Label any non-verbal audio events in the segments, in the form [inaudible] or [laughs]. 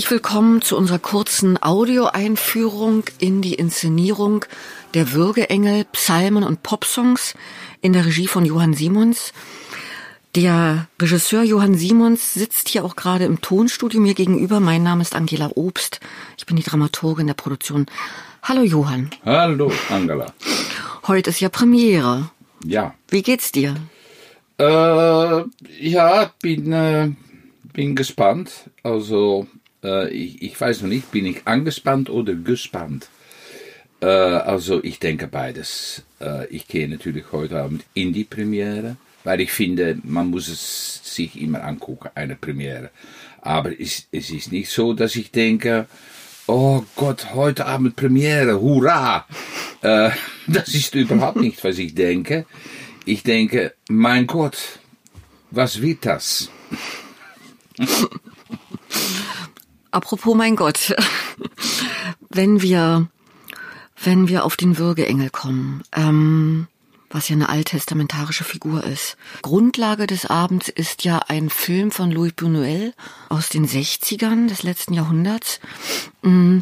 Herzlich willkommen zu unserer kurzen Audioeinführung in die Inszenierung der Würgeengel, Psalmen und Popsongs in der Regie von Johann Simons. Der Regisseur Johann Simons sitzt hier auch gerade im Tonstudio mir gegenüber. Mein Name ist Angela Obst. Ich bin die Dramaturgin der Produktion. Hallo Johann. Hallo Angela. Heute ist ja Premiere. Ja. Wie geht's dir? Äh, ja, bin, äh, bin gespannt. Also, äh, ich, ich weiß noch nicht, bin ich angespannt oder gespannt? Äh, also, ich denke beides. Äh, ich gehe natürlich heute Abend in die Premiere, weil ich finde, man muss es sich immer angucken, eine Premiere. Aber es, es ist nicht so, dass ich denke, oh Gott, heute Abend Premiere, hurra! Äh, [laughs] das ist überhaupt nicht, was ich denke. Ich denke, mein Gott, was wird das? [laughs] Apropos mein Gott, [laughs] wenn wir, wenn wir auf den Würgeengel kommen, ähm, was ja eine alttestamentarische Figur ist. Grundlage des Abends ist ja ein Film von Louis Buñuel aus den 60ern des letzten Jahrhunderts. Mm,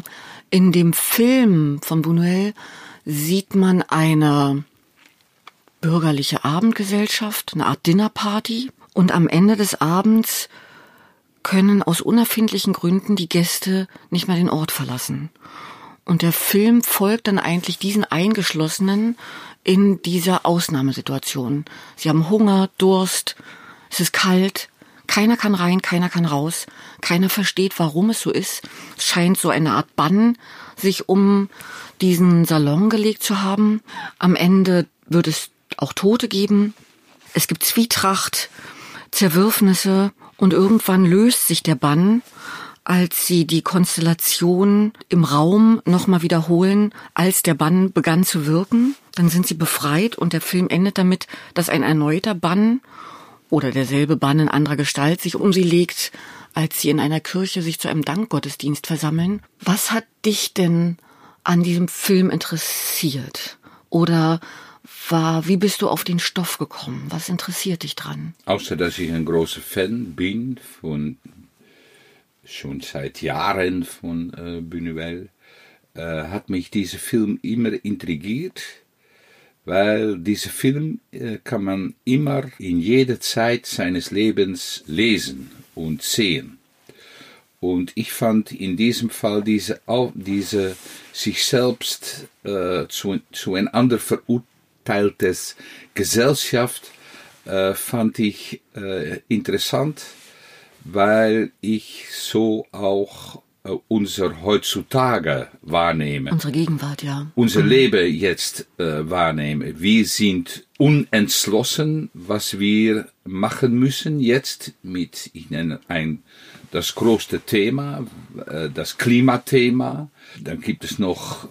in dem Film von Buñuel sieht man eine bürgerliche Abendgesellschaft, eine Art Dinnerparty. Und am Ende des Abends können aus unerfindlichen Gründen die Gäste nicht mehr den Ort verlassen. Und der Film folgt dann eigentlich diesen Eingeschlossenen in dieser Ausnahmesituation. Sie haben Hunger, Durst, es ist kalt, keiner kann rein, keiner kann raus, keiner versteht, warum es so ist. Es scheint so eine Art Bann sich um diesen Salon gelegt zu haben. Am Ende wird es auch Tote geben. Es gibt Zwietracht, Zerwürfnisse und irgendwann löst sich der Bann, als sie die Konstellation im Raum nochmal wiederholen, als der Bann begann zu wirken. Dann sind sie befreit und der Film endet damit, dass ein erneuter Bann oder derselbe Bann in anderer Gestalt sich um sie legt, als sie in einer Kirche sich zu einem Dankgottesdienst versammeln. Was hat dich denn an diesem Film interessiert? Oder war, wie bist du auf den Stoff gekommen? Was interessiert dich dran? Außer dass ich ein großer Fan bin von schon seit Jahren von äh, Buñuel, äh, hat mich dieser Film immer intrigiert, weil dieser Film äh, kann man immer in jeder Zeit seines Lebens lesen und sehen. Und ich fand in diesem Fall diese, diese sich selbst äh, zu, zueinander verurteiltes Gesellschaft äh, fand ich äh, interessant, weil ich so auch äh, unser heutzutage wahrnehme. Unsere Gegenwart, ja. Unser mhm. Leben jetzt äh, wahrnehme. Wir sind unentschlossen, was wir machen müssen jetzt mit, ich nenne ein das größte Thema, äh, das Klimathema. Dann gibt es noch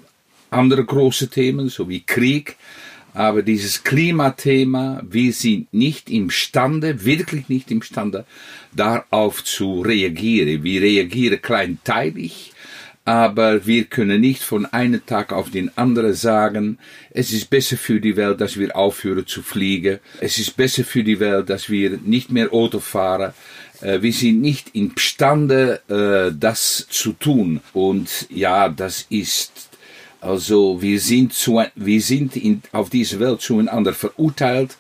andere große Themen, so wie Krieg. Aber dieses Klimathema, wir sind nicht imstande, wirklich nicht imstande, darauf zu reagieren. Wir reagieren kleinteilig, aber wir können nicht von einem Tag auf den anderen sagen, es ist besser für die Welt, dass wir aufhören zu fliegen. Es ist besser für die Welt, dass wir nicht mehr Auto fahren. Äh, wir sind nicht imstande, äh, das zu tun. Und ja, das ist also wir sind, zu, wir sind in, auf dieser Welt zueinander verurteilt,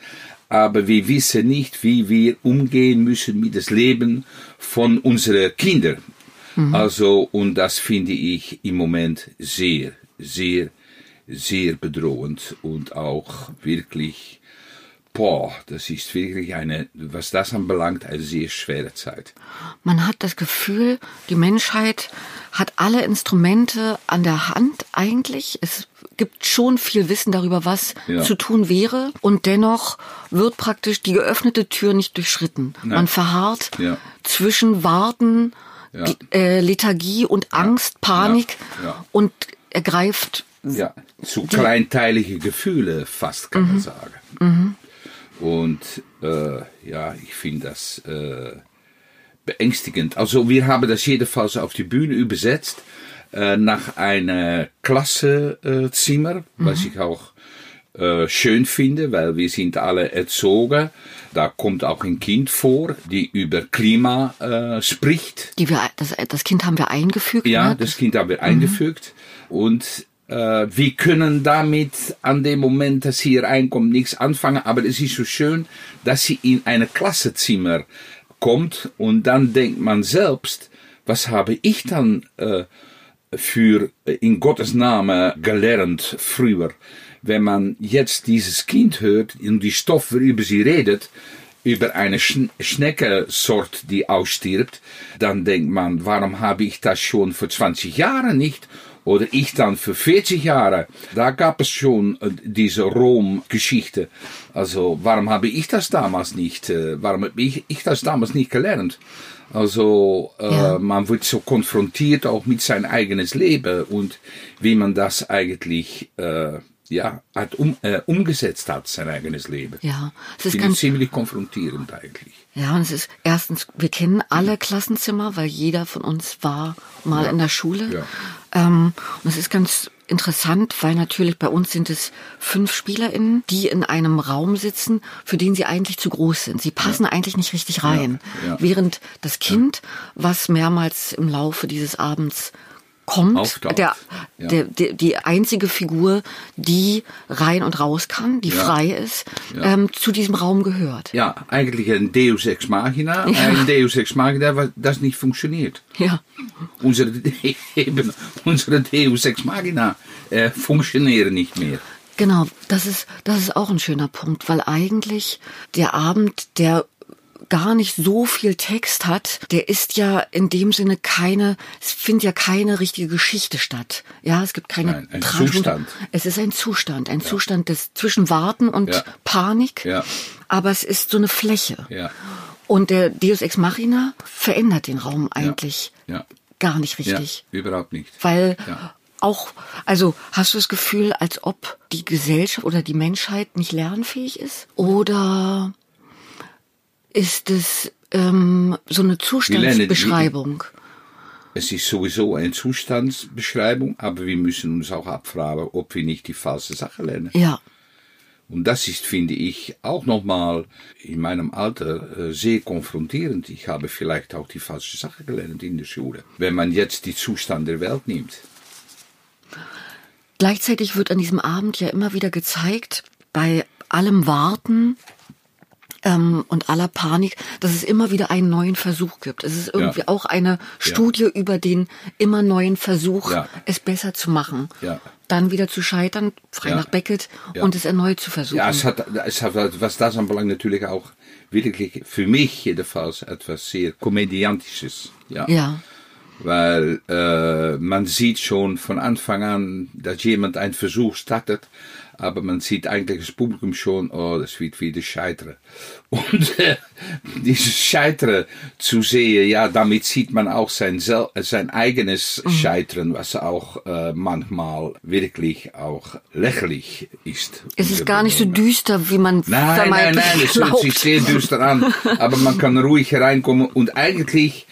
aber wir wissen nicht, wie wir umgehen müssen mit dem Leben von unseren Kindern. Mhm. Also, und das finde ich im Moment sehr, sehr, sehr bedrohend und auch wirklich boah, das ist wirklich eine, was das anbelangt, eine sehr schwere Zeit. Man hat das Gefühl, die Menschheit hat alle Instrumente an der Hand eigentlich. Es gibt schon viel Wissen darüber, was ja. zu tun wäre. Und dennoch wird praktisch die geöffnete Tür nicht durchschritten. Nein. Man verharrt ja. zwischen Warten, ja. äh, Lethargie und Angst, Panik und ergreift ja, zu kleinteilige Gefühle fast, kann mhm. man sagen. Mhm. Und äh, ja, ich finde das äh, beängstigend. Also wir haben das jedenfalls auf die Bühne übersetzt äh, nach einem Klassezimmer, mhm. was ich auch äh, schön finde, weil wir sind alle erzogen. Da kommt auch ein Kind vor, die über Klima äh, spricht. Die wir, das, das Kind haben wir eingefügt. Ja, ne? das Kind haben wir eingefügt. Und äh, wir können damit an dem Moment, dass sie hier reinkommt, nichts anfangen. Aber es ist so schön, dass sie in ein Klassenzimmer kommt und dann denkt man selbst, was habe ich dann äh, für äh, in Gottes Name gelernt früher? Wenn man jetzt dieses Kind hört und die Stoff, worüber sie redet, über eine Sch Schneckensort, die ausstirbt, dann denkt man, warum habe ich das schon vor 20 Jahren nicht? Oder ich dann für 40 Jahre. Da gab es schon äh, diese Rom-Geschichte. Also, warum habe ich das damals nicht, äh, warum habe ich, ich das damals nicht gelernt? Also äh, Ja. man wird so konfrontiert auch mit sein eigenes Leben und wie man das eigentlich äh, ja hat um, äh, umgesetzt hat sein eigenes Leben. Ja, es ist ganz, ziemlich konfrontierend eigentlich. ja, und es ist erstens, wir kennen alle Klassenzimmer, weil jeder von uns war mal in der Schule. Ja. Ähm, und es ist ganz interessant, weil natürlich bei uns sind es fünf SpielerInnen, die in einem Raum sitzen, für den sie eigentlich zu groß sind. Sie passen eigentlich nicht richtig rein. Ja. Während das Kind, was mehrmals im Laufe dieses Abends kommt, der, Ja. der, der, die einzige Figur, die rein und raus kann, die Ja. frei ist, Ja. ähm, zu diesem Raum gehört. Ja, eigentlich ein Deus Ex Machina, ein Deus Ex Machina, das nicht funktioniert. Ja. Unsere, [laughs] eben, unsere Deus Ex Machina äh, funktionieren nicht mehr. Genau, das ist, das ist auch ein schöner Punkt, weil eigentlich der Abend, der gar nicht so viel Text hat, der ist ja in dem Sinne keine, es findet ja keine richtige Geschichte statt. Ja, es gibt keine Nein, ein Zustand. Es ist ein Zustand, ein Zustand des zwischen Warten und Ja. Panik. Ja. Aber es ist so eine Fläche. Ja. Und der Deus Ex Machina verändert den Raum eigentlich Ja. gar nicht Ja, richtig. überhaupt nicht. Weil Ja. auch, also hast du das Gefühl, als ob die Gesellschaft oder die Menschheit nicht lernfähig ist? Oder ist es ähm, so eine Zustandsbeschreibung? Es ist sowieso eine Zustandsbeschreibung, aber wir müssen uns auch abfragen, ob wir nicht die falsche Sache lernen. Ja, Und das ist, finde ich, auch nochmal in meinem Alter äh, sehr konfrontierend. Ich habe vielleicht auch die falsche Sache gelernt in der Schule. Wenn man jetzt die Zustand der Welt nimmt. gleichzeitig wird an diesem Abend ja immer wieder gezeigt, bei allem Warten ähm, und aller Panik, dass es immer wieder einen neuen Versuch gibt. Es ist irgendwie Ja. auch eine Studie über den immer neuen Versuch, Ja. es besser zu machen. Ja. Dann wieder zu scheitern, frei Ja. nach Beckett, Ja. und es erneut zu versuchen. Ja, es hat, es hat, was das anbelangt, natürlich auch wirklich für mich jedenfalls etwas sehr Komödiantisches. Ja. ja. Weil äh, man sieht schon von Anfang an, dass jemand einen Versuch startet, aber man sieht eigentlich das Publikum schon, oh, das wird wieder scheitern. [laughs] Und äh, dieses Scheitern zu sehen, ja, damit sieht man auch sein, sel sein eigenes Scheitern, was auch äh, manchmal wirklich auch lächerlich ist. Es ist gar nicht so düster, wie man Nein, nein, vermeintlich nein, es hört sich sehr düster an, [laughs] aber man kann ruhig hereinkommen und eigentlich,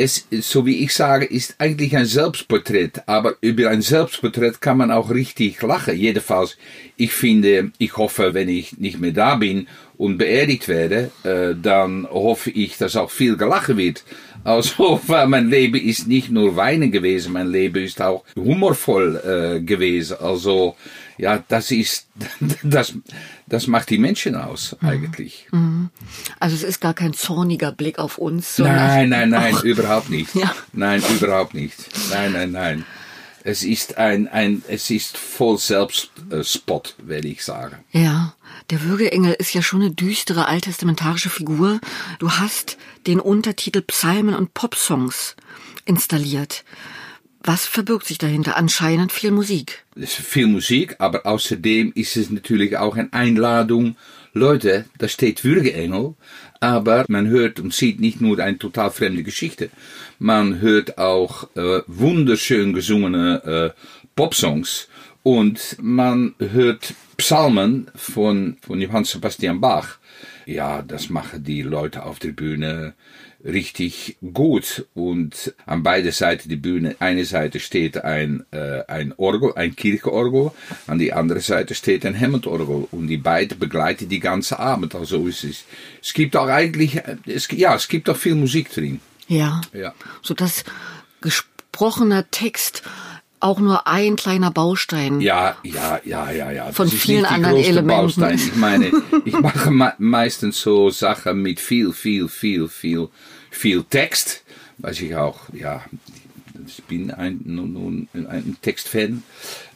es, so wie ich sage, ist eigentlich ein Selbstporträt, aber über ein Selbstporträt kann man auch richtig lachen. Jedenfalls, ich finde, ich hoffe, wenn ich nicht mehr da bin und beerdigt werde, äh, dann hoffe ich, dass auch viel gelachen wird. Also, [laughs] weil mein Leben ist nicht nur Weinen gewesen, mein Leben ist auch humorvoll äh, gewesen. Also, ja, das ist, [laughs] das, das macht die Menschen aus, eigentlich. Also es ist gar kein zorniger Blick auf uns, Nein, nein, [laughs] nein, auch, überhaupt nicht. Ja. Nein, überhaupt nicht. Nein, nein, nein. Es ist ein, ein, es ist voll Selbstspot, werde ich sagen. Ja, der Würgeengel ist ja schon eine düstere alttestamentarische Figur. Du hast den Untertitel Psalmen und Popsongs installiert. Was verbirgt sich dahinter? Anscheinend viel Musik. Es ist viel Musik, aber außerdem ist es natürlich auch eine Einladung. Leute, da steht Würgeengel, aber man hört und sieht nicht nur eine total fremde Geschichte. Man hört auch äh, wunderschön gesungene äh, Popsongs und man hört Psalmen von, von Johann Sebastian Bach. Ja, das machen die Leute auf der Bühne richtig gut. Und an beide Seiten der Bühne, eine Seite steht ein, äh, ein Orgel, ein Kircheorgel, an die andere Seite steht ein Hammondorgel. Und die beiden begleiten die ganze Abend. Also es, ist, es gibt auch eigentlich, es, ja, es gibt auch viel Musik drin. Ja. Ja. So dass gesprochener Text auch nur ein kleiner Baustein. Ja, ja, ja, ja, ja. Von Das ist vielen anderen Elementen. Baustein. Ich meine, [laughs] ich mache me meistens so Sachen mit viel, viel, viel, viel, viel Text, was ich auch, ja, ich bin ein, nun ein Textfan.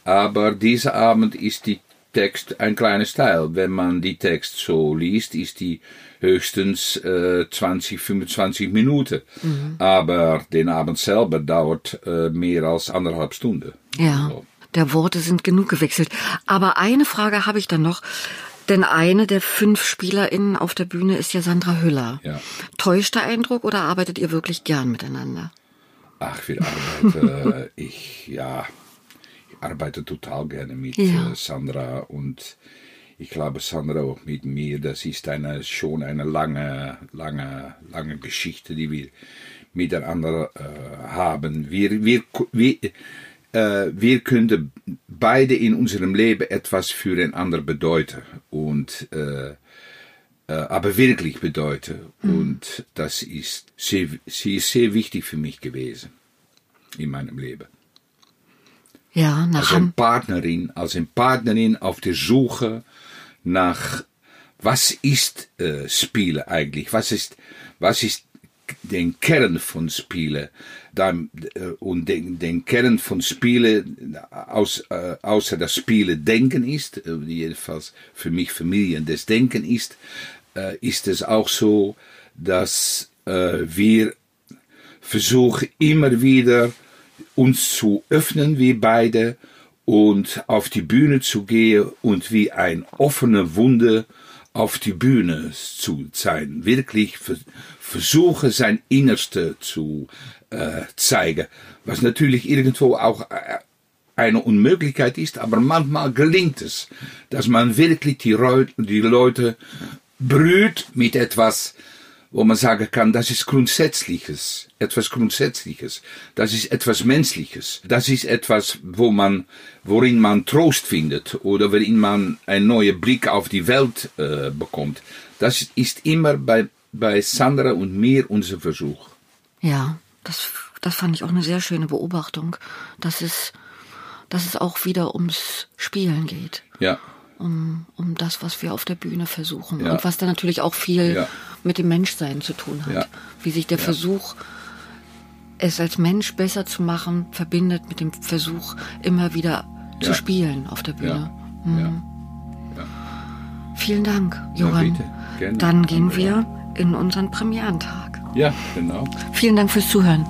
Aber dieser Abend ist die Text ein kleines Teil. Wenn man die Text so liest, ist die höchstens äh, 20, 25 Minuten. Aber den Abend selber dauert äh, mehr als anderthalb Stunden. Ja, So. der Worte sind genug gewechselt. Aber eine Frage habe ich dann noch. Denn eine der fünf SpielerInnen auf der Bühne ist ja Sandra Hüller. Ja. Täuscht der Eindruck oder arbeitet ihr wirklich gern miteinander? Ach, wir arbeiten, äh, [laughs] ich, ja, arbeite total gerne mit Ja. äh, Sandra und ich glaube, Sandra auch mit mir, das ist eine, schon eine lange, lange, lange Geschichte, die wir miteinander äh, haben. Wir, wir, wir, äh, wir können beide in unserem Leben etwas füreinander bedeuten und äh, äh, aber wirklich bedeuten. Und das ist sehr, sie ist sehr wichtig für mich gewesen in meinem Leben. Ja, nach Als eine Partnerin, als eine Partnerin auf der Suche nach was ist äh, Spielen eigentlich? Was ist, was ist den Kern von Spielen? Dann, äh, und den, den Kern von Spielen, aus, äh, außer das Spielen Denken ist, jedenfalls für mich Familien des Denken ist, äh, ist es auch so, dass äh, wir versuchen immer wieder uns zu öffnen, wir beide, und auf die Bühne zu gehen und wie ein offene Wunde auf die Bühne zu sein. Wirklich ver versuche sein Innerste zu äh, zeigen, was natürlich irgendwo auch äh, eine Unmöglichkeit ist, aber manchmal gelingt es, dass man wirklich die, die Leute brüht mit etwas, wo man sagen kann, das ist Grundsätzliches, etwas Grundsätzliches, das ist etwas Menschliches, das ist etwas, wo man, worin man Trost findet oder worin man einen neuen Blick auf die Welt äh, bekommt. Das ist immer bei, bei Sandra und mir unser Versuch. Ja, das, das fand ich auch eine sehr schöne Beobachtung, dass es, dass es auch wieder ums Spielen geht. Ja, Um, um das, was wir auf der Bühne versuchen. Ja. Und was dann natürlich auch viel Ja. Mit dem Menschsein zu tun hat. Ja. Wie sich der Versuch, es als Mensch besser zu machen, verbindet mit dem Versuch, immer wieder zu Ja. spielen auf der Bühne. ja. Vielen Dank, Johann. Dann gehen wir in unseren Premierentag. Ja, genau. Vielen Dank fürs Zuhören.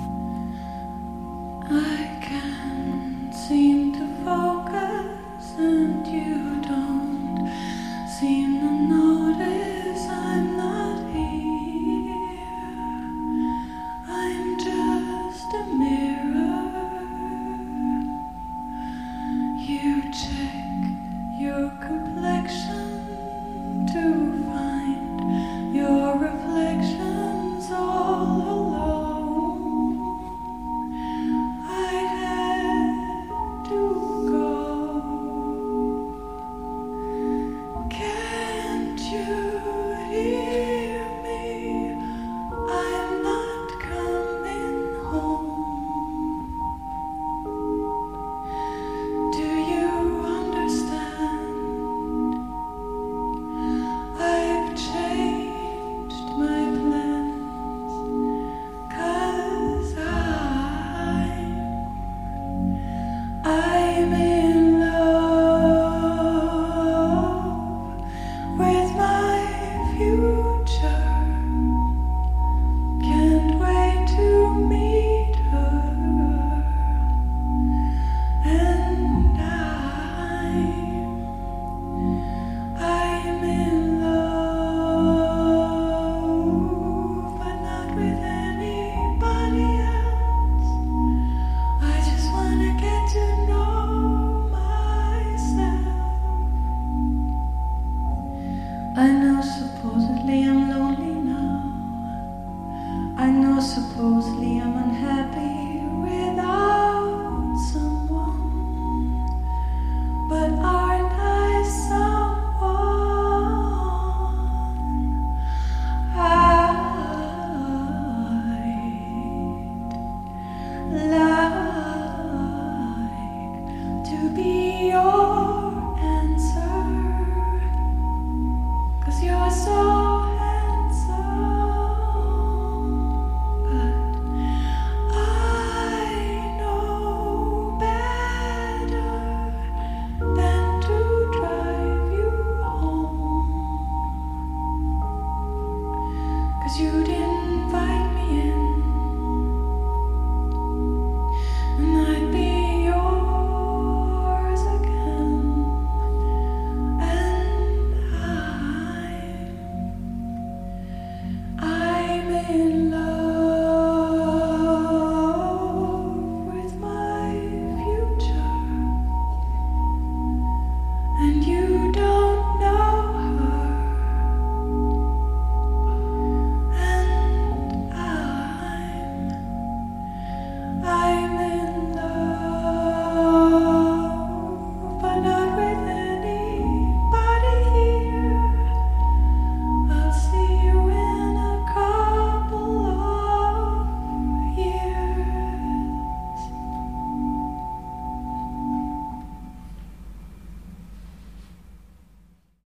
and you